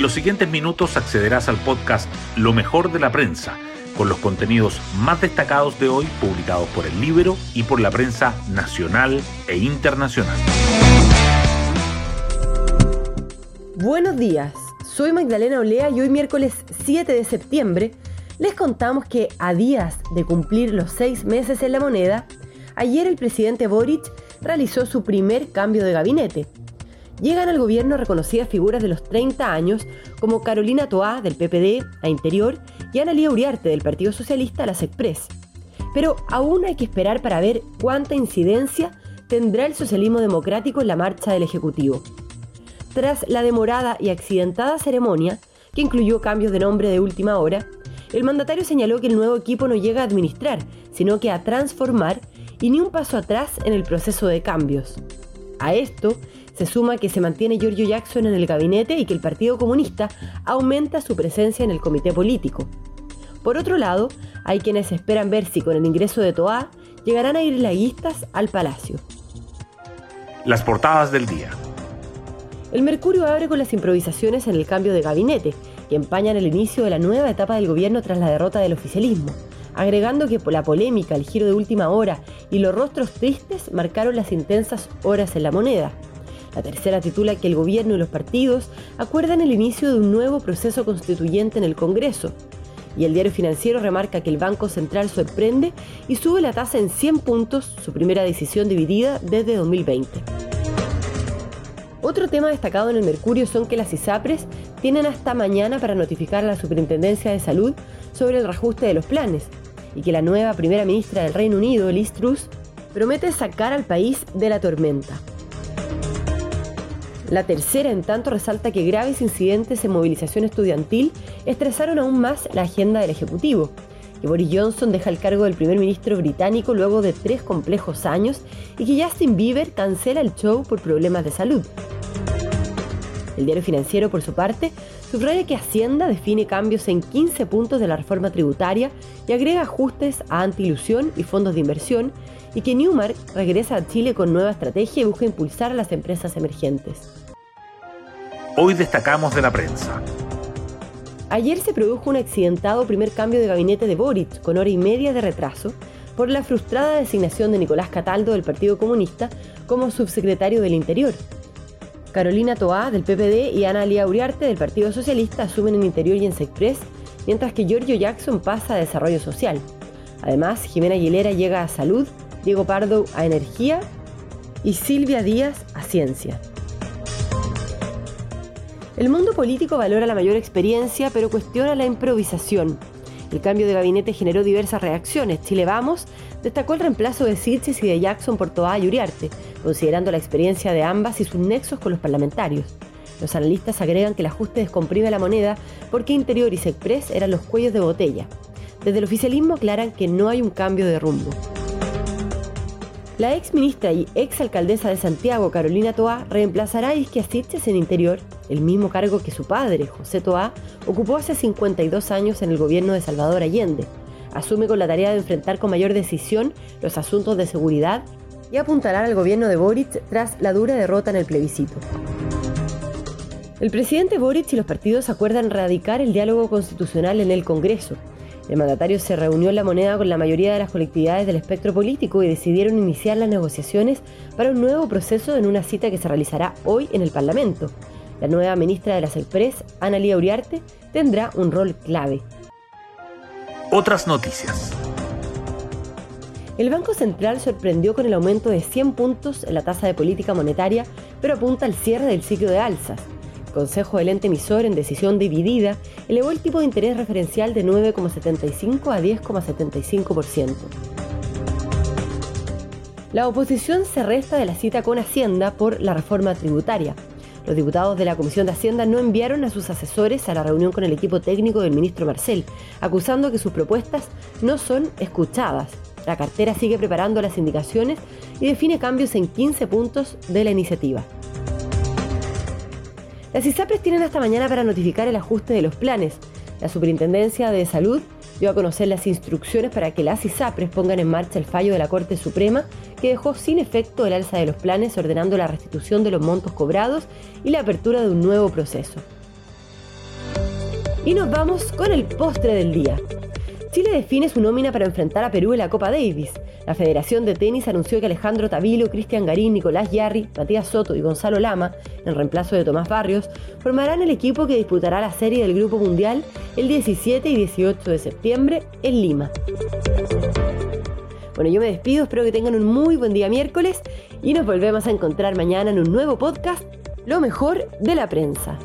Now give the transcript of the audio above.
En los siguientes minutos accederás al podcast Lo mejor de la prensa, con los contenidos más destacados de hoy publicados por el libro y por la prensa nacional e internacional. Buenos días, soy Magdalena Olea y hoy miércoles 7 de septiembre les contamos que a días de cumplir los seis meses en la moneda, ayer el presidente Boric realizó su primer cambio de gabinete llegan al gobierno reconocidas figuras de los 30 años como Carolina Toá del PPD a Interior y Ana Lía Uriarte del Partido Socialista a las Express. Pero aún hay que esperar para ver cuánta incidencia tendrá el socialismo democrático en la marcha del Ejecutivo. Tras la demorada y accidentada ceremonia, que incluyó cambios de nombre de última hora, el mandatario señaló que el nuevo equipo no llega a administrar, sino que a transformar y ni un paso atrás en el proceso de cambios. A esto se suma que se mantiene Giorgio Jackson en el gabinete y que el Partido Comunista aumenta su presencia en el comité político. Por otro lado, hay quienes esperan ver si con el ingreso de Toa llegarán a ir laguistas al Palacio. Las portadas del día. El Mercurio abre con las improvisaciones en el cambio de gabinete, que empañan el inicio de la nueva etapa del gobierno tras la derrota del oficialismo, agregando que la polémica, el giro de última hora y los rostros tristes marcaron las intensas horas en la moneda. La tercera titula que el gobierno y los partidos acuerdan el inicio de un nuevo proceso constituyente en el Congreso. Y el diario financiero remarca que el Banco Central sorprende y sube la tasa en 100 puntos, su primera decisión dividida desde 2020. Otro tema destacado en el Mercurio son que las ISAPRES tienen hasta mañana para notificar a la Superintendencia de Salud sobre el reajuste de los planes y que la nueva primera ministra del Reino Unido, Liz Truss, promete sacar al país de la tormenta. La tercera, en tanto, resalta que graves incidentes en movilización estudiantil estresaron aún más la agenda del Ejecutivo, que Boris Johnson deja el cargo del primer ministro británico luego de tres complejos años y que Justin Bieber cancela el show por problemas de salud. El diario financiero, por su parte, subraya que Hacienda define cambios en 15 puntos de la reforma tributaria y agrega ajustes a antiilusión y fondos de inversión, y que Newmark regresa a Chile con nueva estrategia y busca impulsar a las empresas emergentes. Hoy destacamos de la prensa. Ayer se produjo un accidentado primer cambio de gabinete de Boric, con hora y media de retraso, por la frustrada designación de Nicolás Cataldo del Partido Comunista como subsecretario del Interior. Carolina Toá del PPD y Ana Lía Uriarte del Partido Socialista asumen en Interior y en Sexpress, mientras que Giorgio Jackson pasa a Desarrollo Social. Además, Jimena Aguilera llega a Salud, Diego Pardo a Energía y Silvia Díaz a Ciencia. El mundo político valora la mayor experiencia, pero cuestiona la improvisación. El cambio de gabinete generó diversas reacciones. Chile Vamos destacó el reemplazo de Sitges y de Jackson por Toa y Uriarte, considerando la experiencia de ambas y sus nexos con los parlamentarios. Los analistas agregan que el ajuste descomprime la moneda porque Interior y Sexpress eran los cuellos de botella. Desde el oficialismo aclaran que no hay un cambio de rumbo. La ex ministra y ex alcaldesa de Santiago, Carolina Toá, reemplazará a Isquia Sitges en Interior, el mismo cargo que su padre, José Toá, ocupó hace 52 años en el gobierno de Salvador Allende. Asume con la tarea de enfrentar con mayor decisión los asuntos de seguridad y apuntará al gobierno de Boric tras la dura derrota en el plebiscito. El presidente Boric y los partidos acuerdan radicar el diálogo constitucional en el Congreso. El mandatario se reunió en la moneda con la mayoría de las colectividades del espectro político y decidieron iniciar las negociaciones para un nuevo proceso en una cita que se realizará hoy en el Parlamento. La nueva ministra de las Express, Ana Lía Uriarte, tendrá un rol clave. Otras noticias. El Banco Central sorprendió con el aumento de 100 puntos en la tasa de política monetaria, pero apunta al cierre del ciclo de alzas. Consejo del ente emisor, en decisión dividida, elevó el tipo de interés referencial de 9,75 a 10,75%. La oposición se resta de la cita con Hacienda por la reforma tributaria. Los diputados de la Comisión de Hacienda no enviaron a sus asesores a la reunión con el equipo técnico del ministro Marcel, acusando que sus propuestas no son escuchadas. La cartera sigue preparando las indicaciones y define cambios en 15 puntos de la iniciativa. Las ISAPRES tienen hasta mañana para notificar el ajuste de los planes. La Superintendencia de Salud dio a conocer las instrucciones para que las ISAPRES pongan en marcha el fallo de la Corte Suprema que dejó sin efecto el alza de los planes ordenando la restitución de los montos cobrados y la apertura de un nuevo proceso. Y nos vamos con el postre del día. Chile define su nómina para enfrentar a Perú en la Copa Davis. La Federación de Tenis anunció que Alejandro Tavilo, Cristian Garín, Nicolás Yarri, Matías Soto y Gonzalo Lama, en reemplazo de Tomás Barrios, formarán el equipo que disputará la serie del Grupo Mundial el 17 y 18 de septiembre en Lima. Bueno, yo me despido, espero que tengan un muy buen día miércoles y nos volvemos a encontrar mañana en un nuevo podcast, Lo mejor de la prensa.